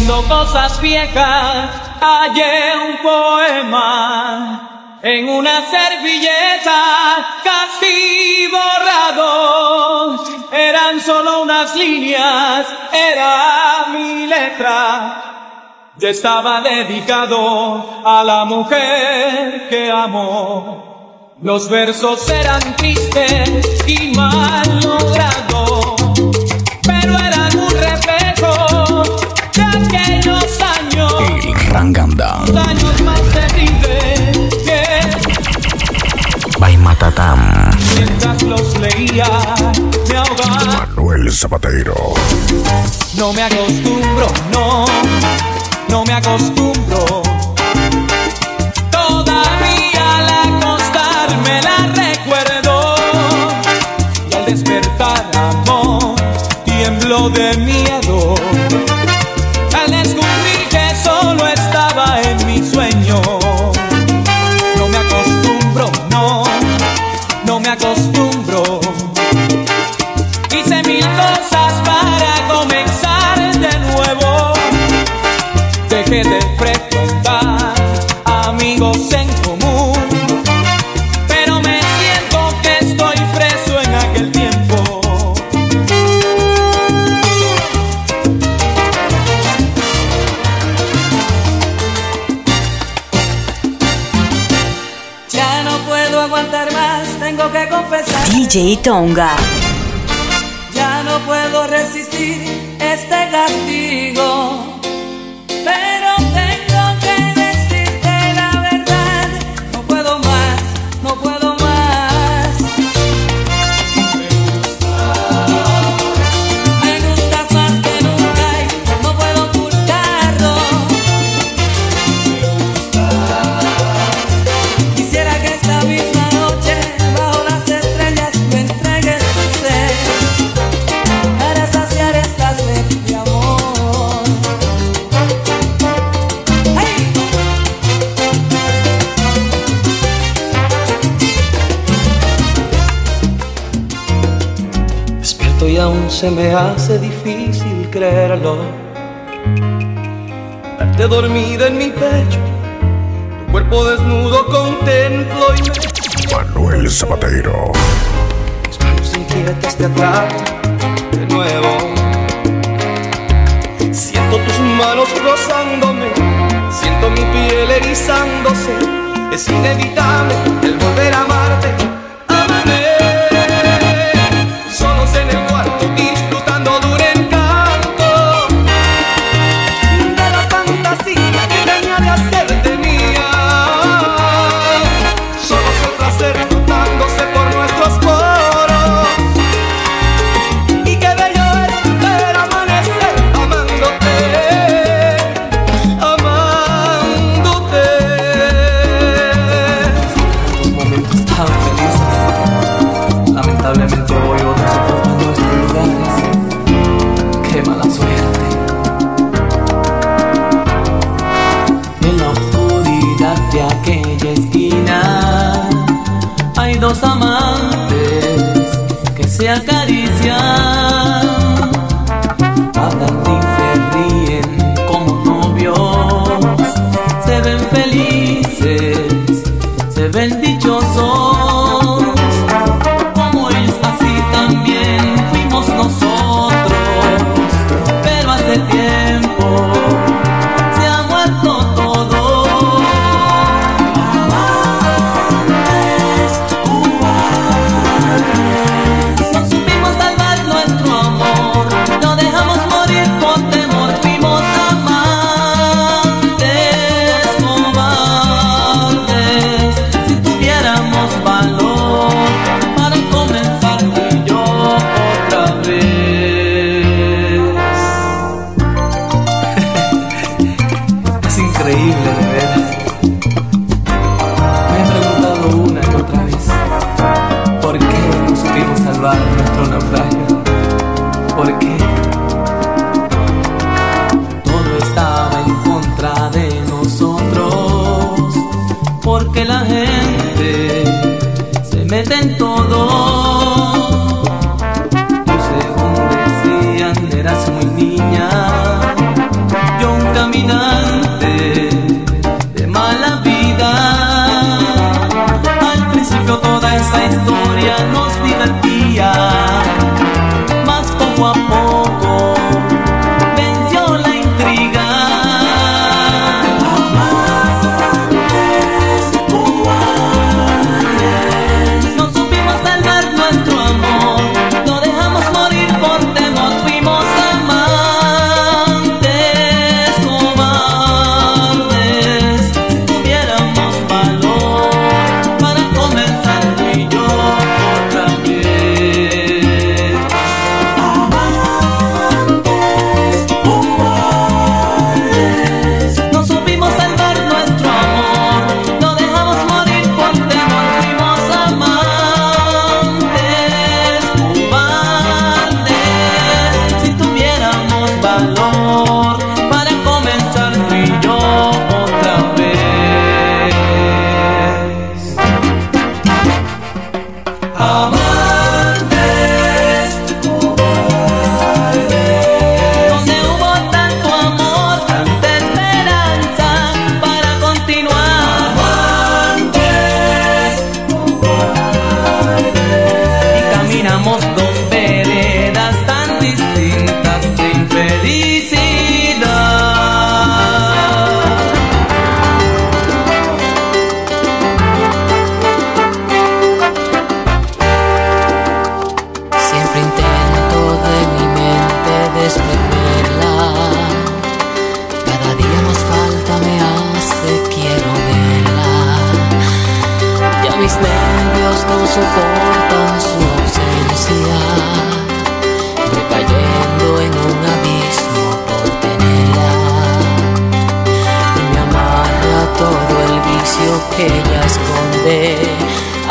Mirando cosas viejas, hallé un poema en una servilleta casi borrado. Eran solo unas líneas, era mi letra. Ya estaba dedicado a la mujer que amo. Los versos eran tristes y mal logrados, El Ranganda. Los años más terribles que Baimatatam. mientras los leía me ahogaba. Manuel Zapatero. No me acostumbro, no, no me acostumbro. Todavía al acostarme la recuerdo. Y al despertar, amor, tiemblo de miedo. DJ. Ya no puedo resistir este castigo. Se me hace difícil creerlo. Verte dormida en mi pecho, tu cuerpo desnudo contemplo y me Manuel Zapatero. Mis manos inquietas te atrapan de nuevo. Siento tus manos rozándome, siento mi piel erizándose. Es inevitable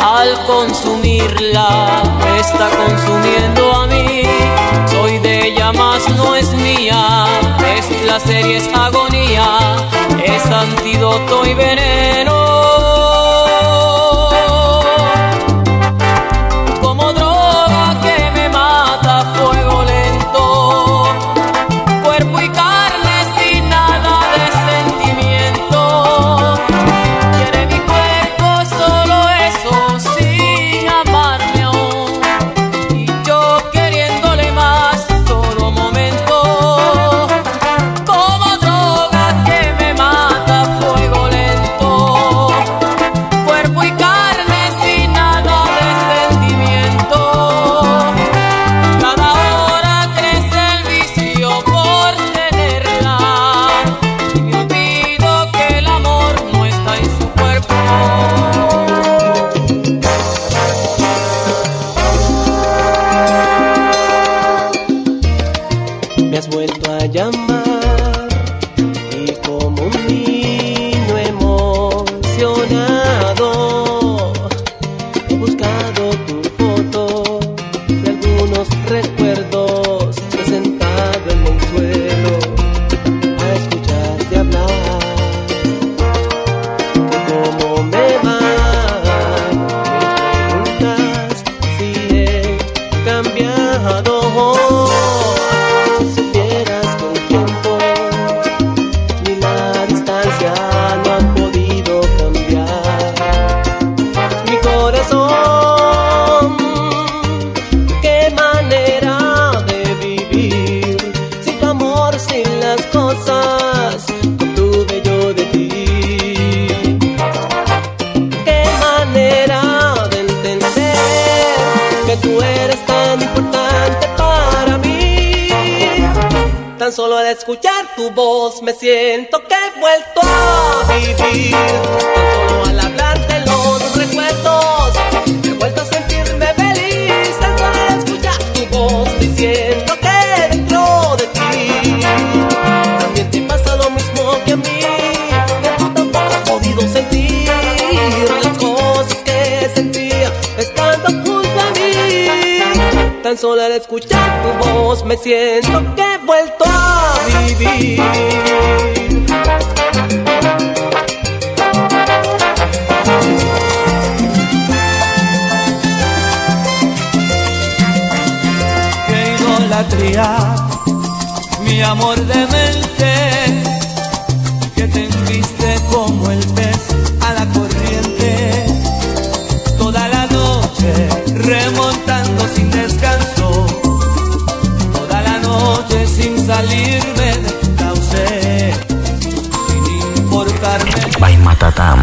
al consumirla me está consumiendo a mí. Soy de ella más no es mía, es placer y es agonía, es antídoto y veneno. patria, mi amor demente, que te enviste como el pez a la corriente, toda la noche remontando sin descanso, toda la noche sin salirme de tu sin importarme. By Matatam,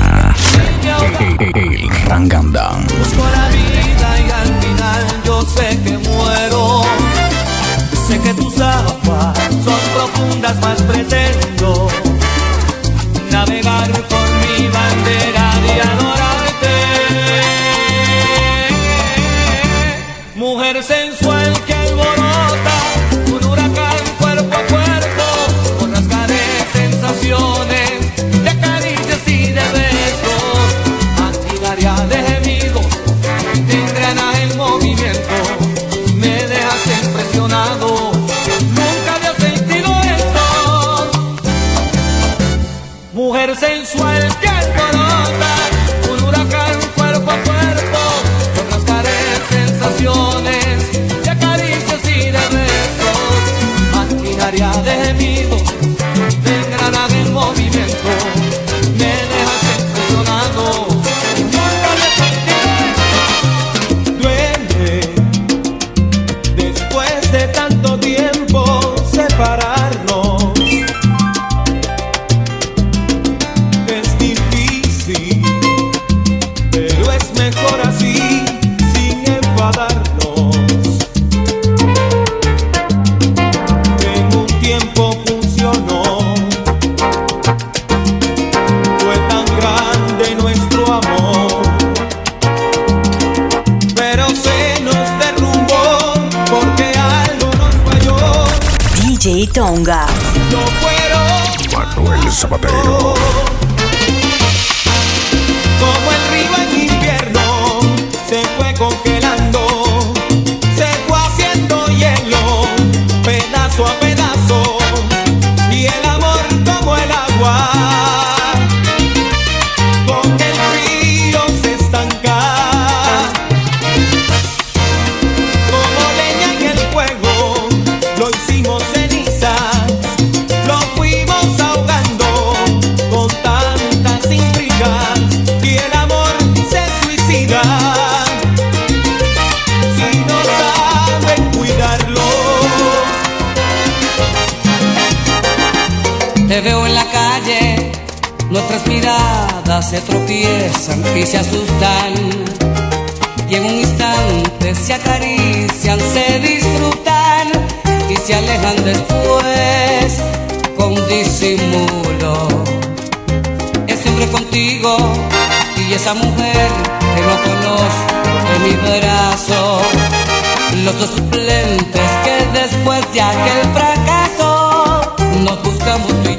el, el Rangandam. Busco la vida y al final yo sé que muero sé que tus aguas son profundas, más pretendo navegar por mi barco. Se tropiezan y se asustan. Y en un instante se acarician, se disfrutan y se alejan después con disimulo. Es siempre contigo y esa mujer que no conozco en mi brazo. Los dos suplentes que después de aquel fracaso nos buscamos tú y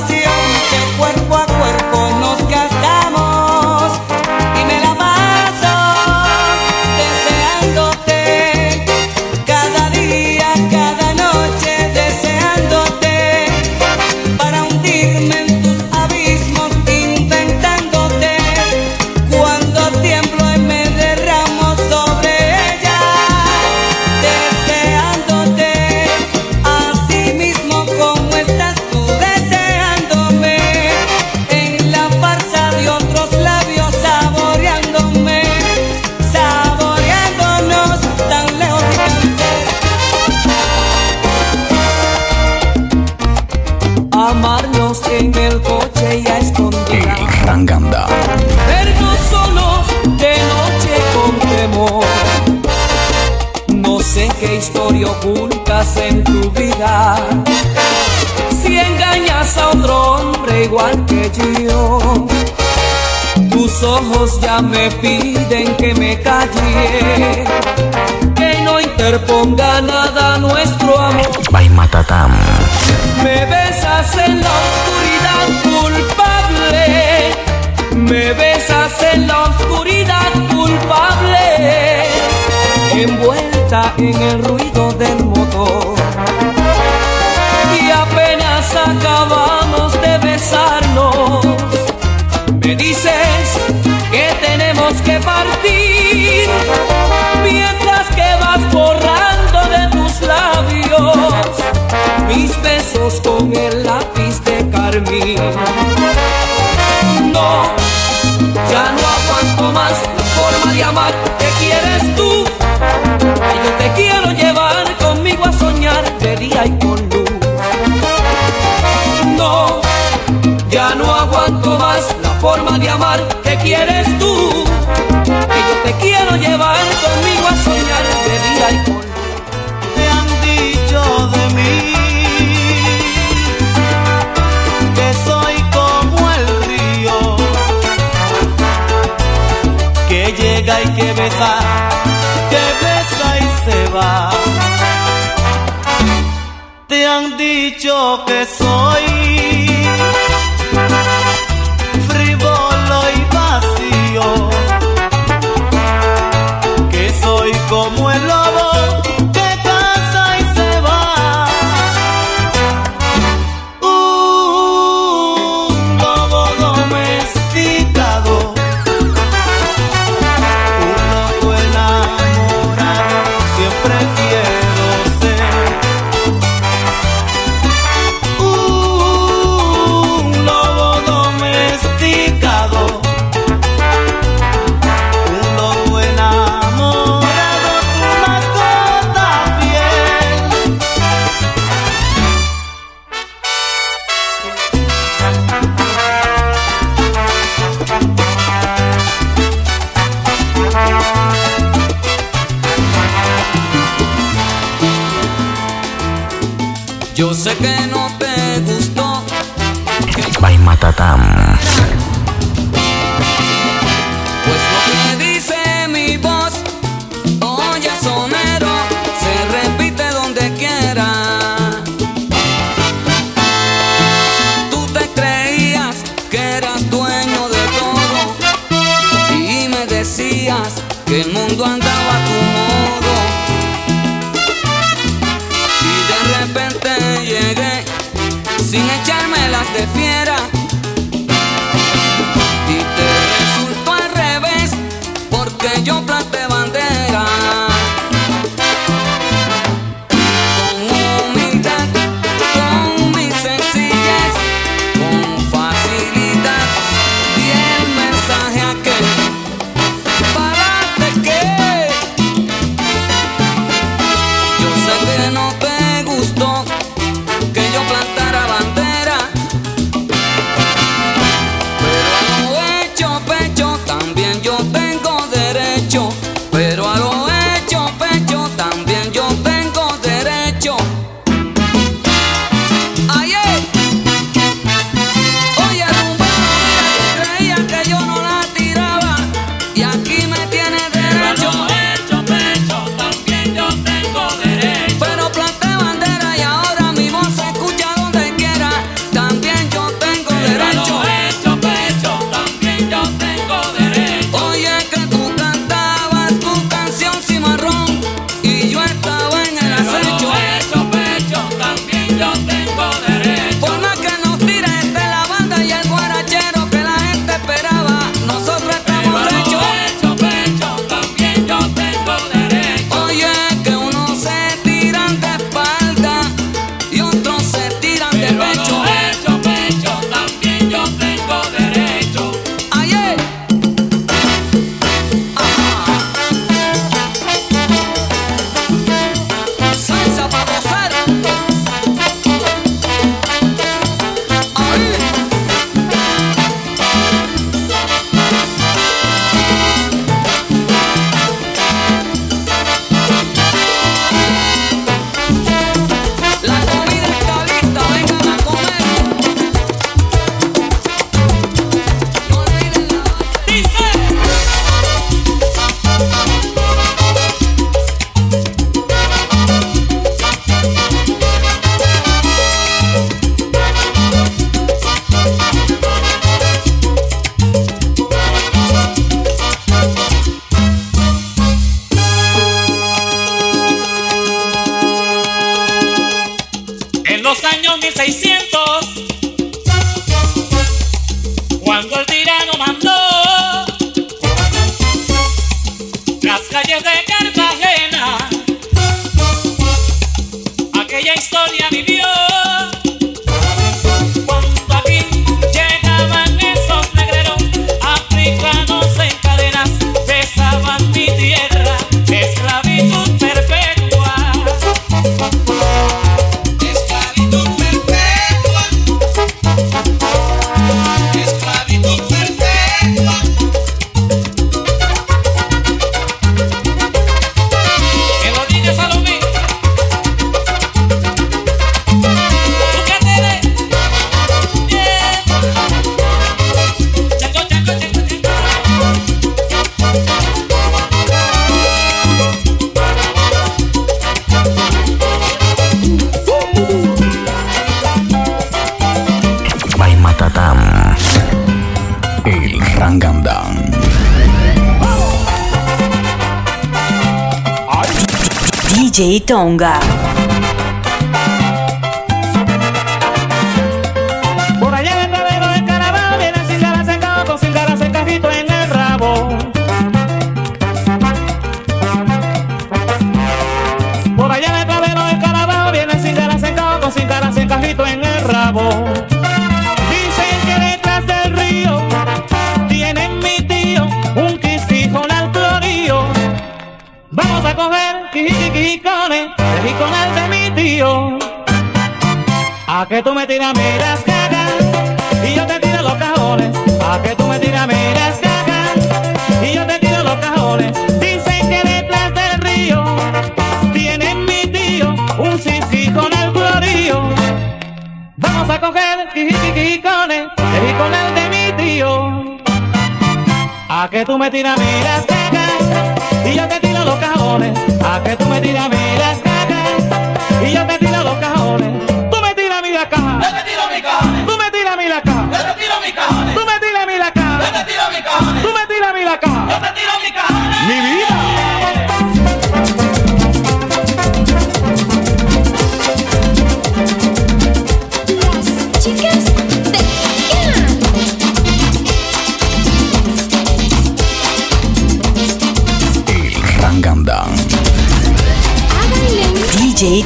pasión igual que yo, tus ojos ya me piden que me calle, que no interponga nada nuestro amor. By Matatam. Me besas en la oscuridad culpable. Me besas en la oscuridad culpable. Envuelta en el ruido del motor. Y apenas acabamos No, ya no aguanto más la forma de amar que quieres tú. Que yo te quiero llevar conmigo a soñar de día y con luz. No, ya no aguanto más la forma de amar que soy Yo sé que no te gustó By Matatam. say, DJ Tonga. Quijiquijicones, el de mi tío. A que tú me tiras miras cagas y yo te tiro los cajones. A que tú me tiras miras cagas y yo te tiro los cajones. Dicen que detrás del río tiene mi tío un sisí con el florío. Vamos a coger quijiquijicones, el jiconal de mi tío. A que tú me tiras miras cagas y yo te tiro los cajones. A que tú me tiras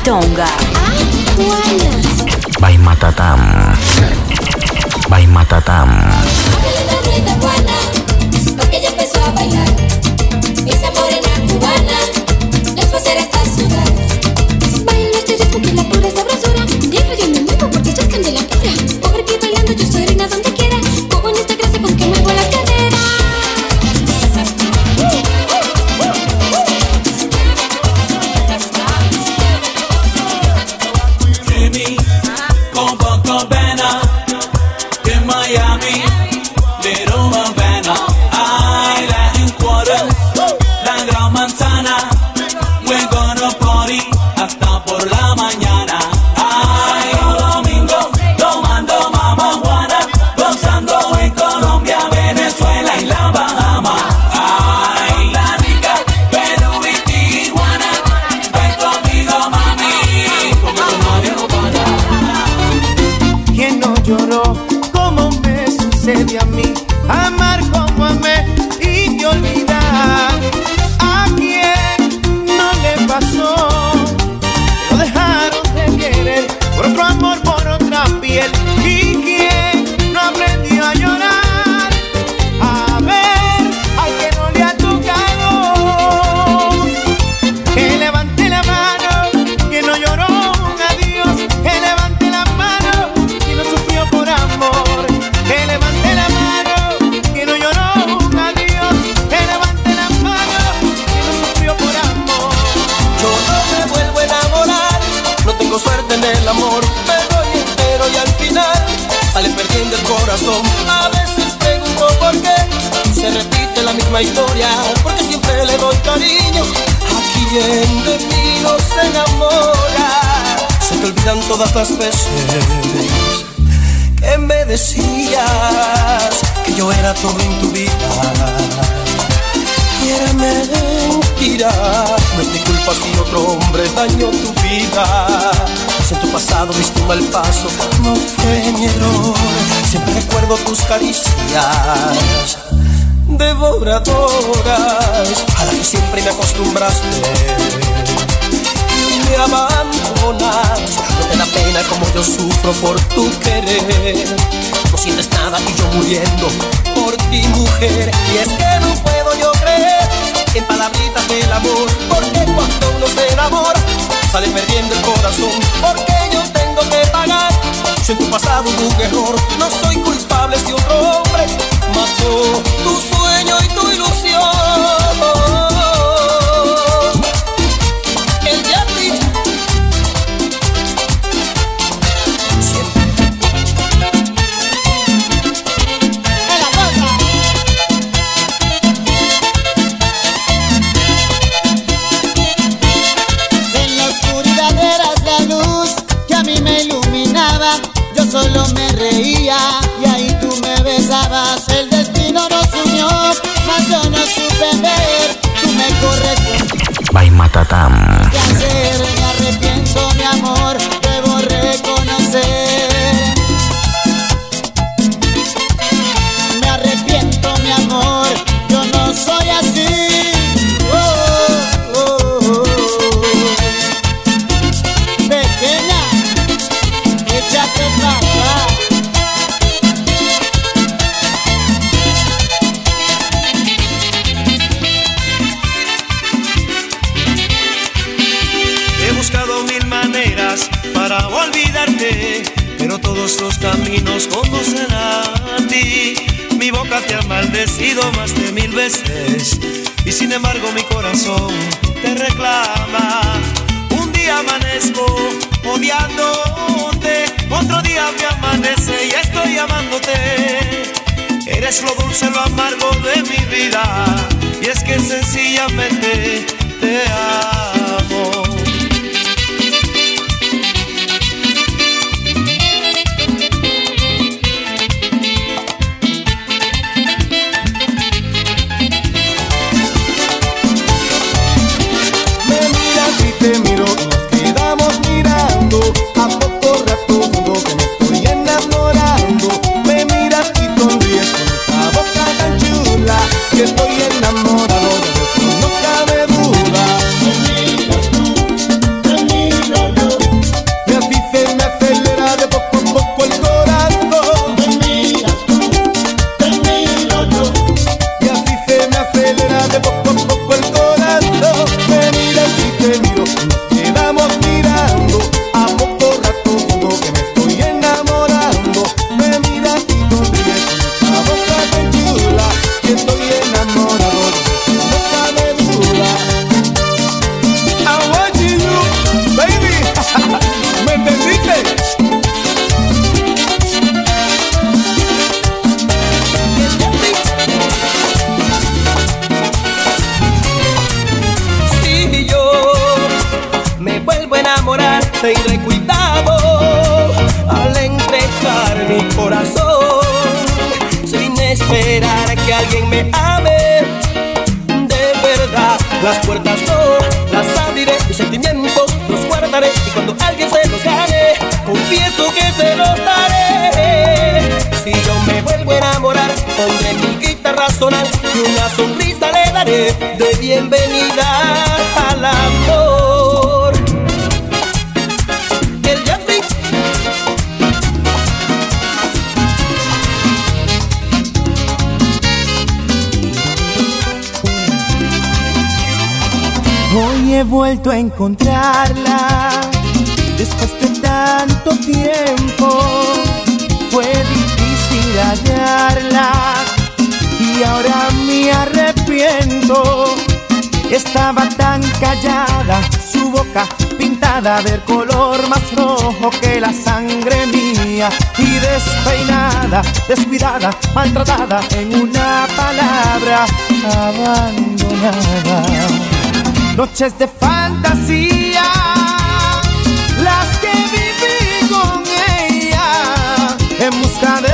Tonga. By Matatam. By Matatam. Que me decías que yo era todo en tu vida. Y era no es mi culpa si otro hombre dañó tu vida. Si en tu pasado diste un mal paso, no fue mi error. Siempre recuerdo tus caricias devoradoras a las que siempre me acostumbraste. Me no te da pena como yo sufro por tu querer. No sientes nada y yo muriendo por ti, mujer. Y es que no puedo yo creer en palabritas del amor, porque cuando uno se enamora, sale perdiendo el corazón. Porque yo tengo que pagar si en tu pasado un error. No soy culpable si otro hombre mató tu sueño y tu ilusión. Рататам. Olvidarte, pero todos los caminos conducen a ti. Mi boca te ha maldecido más de mil veces, y sin embargo mi corazón te reclama. Un día amanezco odiándote, otro día me amanece y estoy amándote. Eres lo dulce, lo amargo de mi vida, y es que sencillamente te amo. Bienvenida al amor. El Hoy he vuelto a encontrarla después de tanto tiempo. Estaba tan callada, su boca pintada del color más rojo que la sangre mía y despeinada, descuidada, maltratada en una palabra abandonada. Noches de fantasía, las que viví con ella en busca de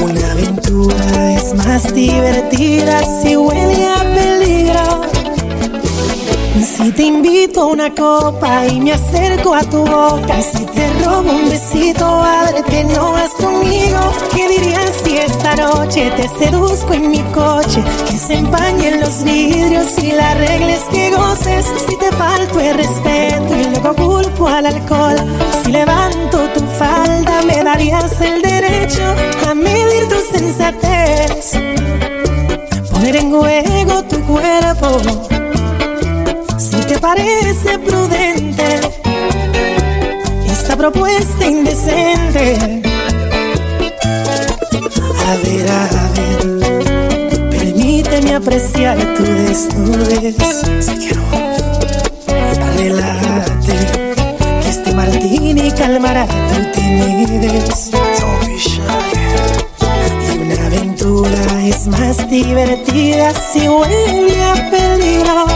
Una aventura es más divertida si huele a peligro. Si te invito a una copa y me acerco a tu boca, si te robo un besito, abre que no vas conmigo. ¿Qué dirías si esta noche te seduzco en mi coche? Que se empañen los vidrios y la regla es que goces. Si te falto el respeto y luego culpo al alcohol, si levanto tu falda, me darías el derecho a medir tu sensatez. Poner en juego tu cuerpo si te parece prudente esta propuesta indecente. A ver, a ver, permíteme apreciar tu desnudez. Si calmará tu timidez. Don't be shy. Y una aventura es más divertida si huele a peligro.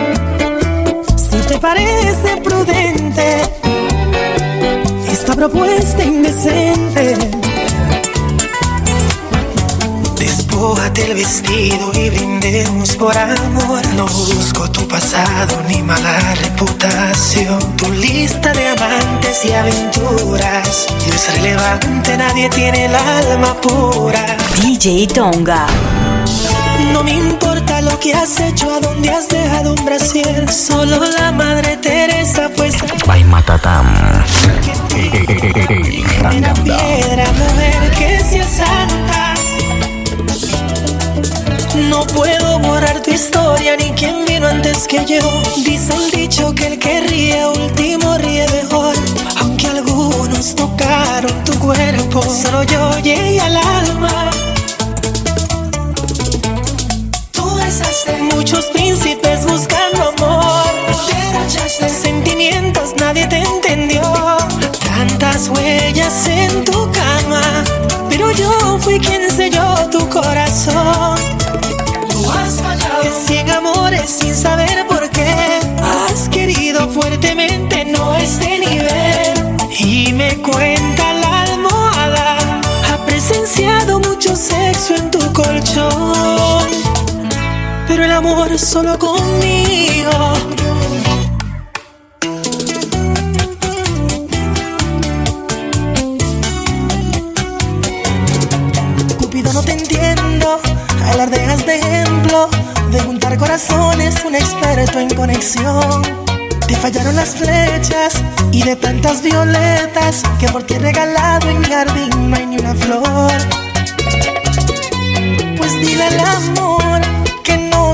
parece prudente esta propuesta indecente. Despójate el vestido y brindemos por amor. No busco tu pasado ni mala reputación. Tu lista de amantes y aventuras no es relevante, nadie tiene el alma pura. DJ Tonga. No me importa lo que has hecho, a dónde has dejado un brasier. Solo la madre Teresa fue By Matatam. Una piedra, mujer que sea santa. No puedo borrar tu historia ni quien vino antes que yo. Dice el dicho que el que ríe último ríe mejor. Aunque algunos tocaron tu cuerpo, solo yo llegué al alma. Muchos príncipes buscando amor. Sentimientos, nadie te entendió. Tantas huellas en tu cama, amor solo conmigo. Cupido no te entiendo, alardeas de ejemplo de juntar corazones, un experto en conexión. Te fallaron las flechas y de tantas violetas que por ti he regalado en mi jardín no hay ni una flor. Pues dile al amor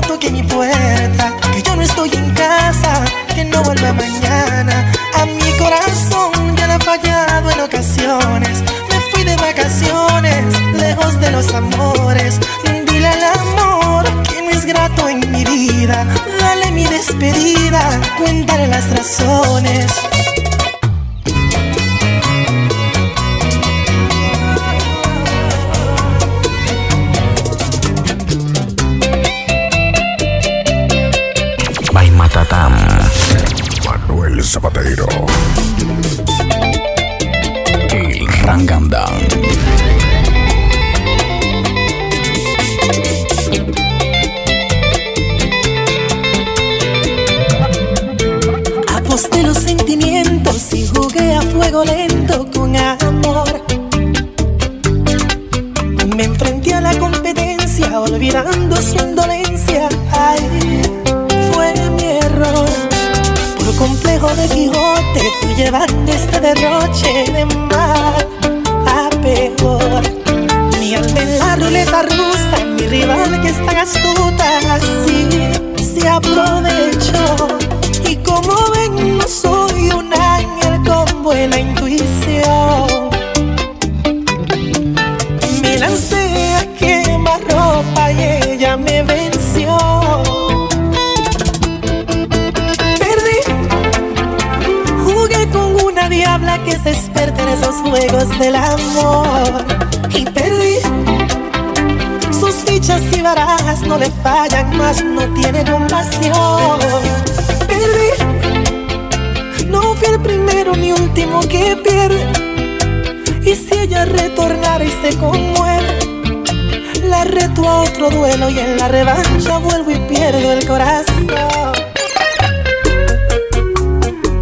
no toque mi puerta, que yo no estoy en casa, que no vuelva mañana. A mi corazón ya le ha fallado en ocasiones. Me fui de vacaciones, lejos de los amores. Dile al amor que no es grato en mi vida. Dale mi despedida, cuéntale las razones. Zapatero.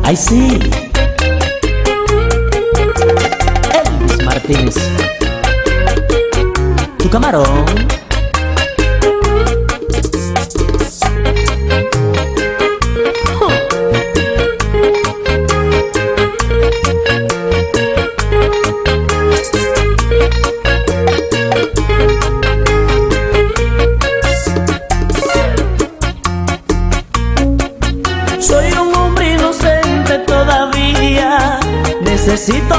¡Ay, sí! Elvis Martínez. Tu camarón. Necesito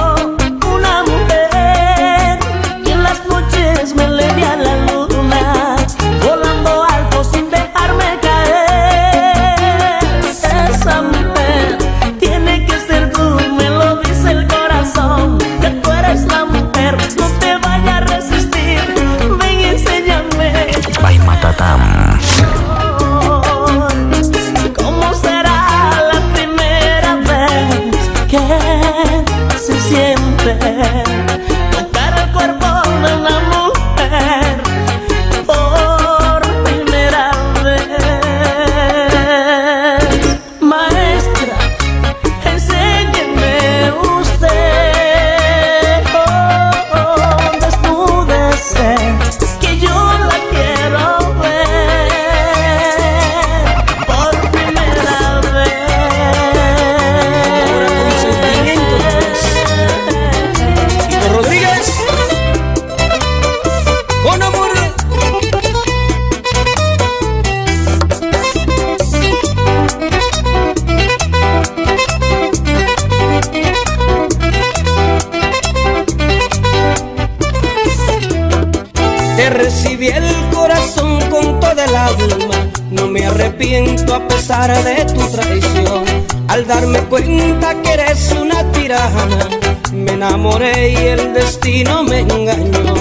el destino me engañó.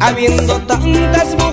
Habiendo tantas mujeres